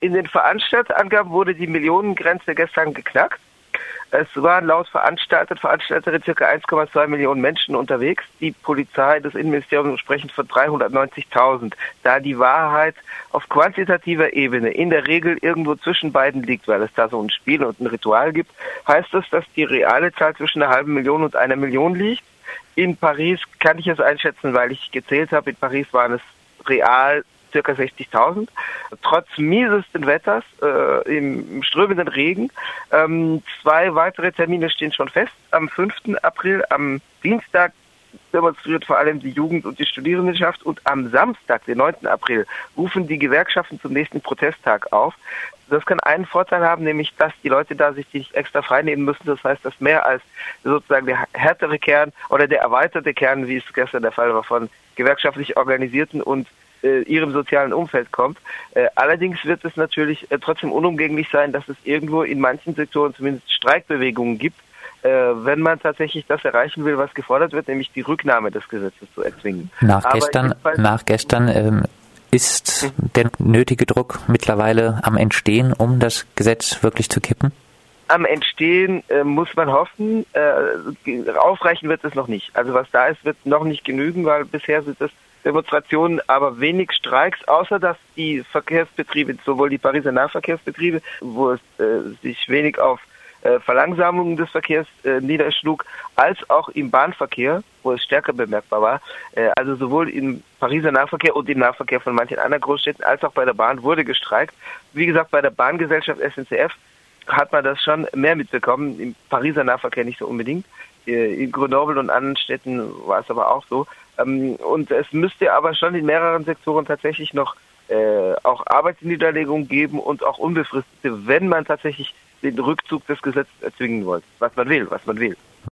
In den Veranstalterangaben wurde die Millionengrenze gestern geknackt. Es waren laut Veranstalter und Veranstalterin ca. 1,2 Millionen Menschen unterwegs. Die Polizei, das Innenministerium sprechen von 390.000. Da die Wahrheit auf quantitativer Ebene in der Regel irgendwo zwischen beiden liegt, weil es da so ein Spiel und ein Ritual gibt, heißt das, dass die reale Zahl zwischen einer halben Million und einer Million liegt. In Paris kann ich es einschätzen, weil ich gezählt habe. In Paris waren es real circa 60.000. Trotz miesesten Wetters, äh, im, strömenden Regen. Ähm, zwei weitere Termine stehen schon fest. Am 5. April, am Dienstag demonstriert vor allem die Jugend- und die Studierendenschaft und am Samstag, den 9. April, rufen die Gewerkschaften zum nächsten Protesttag auf. Das kann einen Vorteil haben, nämlich dass die Leute da sich nicht extra freinehmen müssen. Das heißt, dass mehr als sozusagen der härtere Kern oder der erweiterte Kern, wie es gestern der Fall war, von gewerkschaftlich organisierten und äh, ihrem sozialen Umfeld kommt. Äh, allerdings wird es natürlich äh, trotzdem unumgänglich sein, dass es irgendwo in manchen Sektoren zumindest Streikbewegungen gibt, äh, wenn man tatsächlich das erreichen will, was gefordert wird, nämlich die Rücknahme des Gesetzes zu erzwingen. Nach Aber gestern, nach gestern ähm, ist mhm. der nötige Druck mittlerweile am Entstehen, um das Gesetz wirklich zu kippen? am Entstehen äh, muss man hoffen. Äh, aufreichen wird es noch nicht. Also was da ist, wird noch nicht genügen, weil bisher sind es Demonstrationen, aber wenig Streiks, außer dass die Verkehrsbetriebe, sowohl die Pariser Nahverkehrsbetriebe, wo es äh, sich wenig auf äh, Verlangsamung des Verkehrs äh, niederschlug, als auch im Bahnverkehr, wo es stärker bemerkbar war. Äh, also sowohl im Pariser Nahverkehr und im Nahverkehr von manchen anderen Großstädten als auch bei der Bahn wurde gestreikt. Wie gesagt, bei der Bahngesellschaft SNCF hat man das schon mehr mitbekommen, im Pariser Nahverkehr nicht so unbedingt. Äh, in Grenoble und anderen Städten war es aber auch so. Ähm, und es müsste aber schon in mehreren Sektoren tatsächlich noch äh, auch Arbeitsniederlegungen geben und auch unbefristete, wenn man tatsächlich den Rückzug des Gesetzes erzwingen wollte. Was man will, was man will.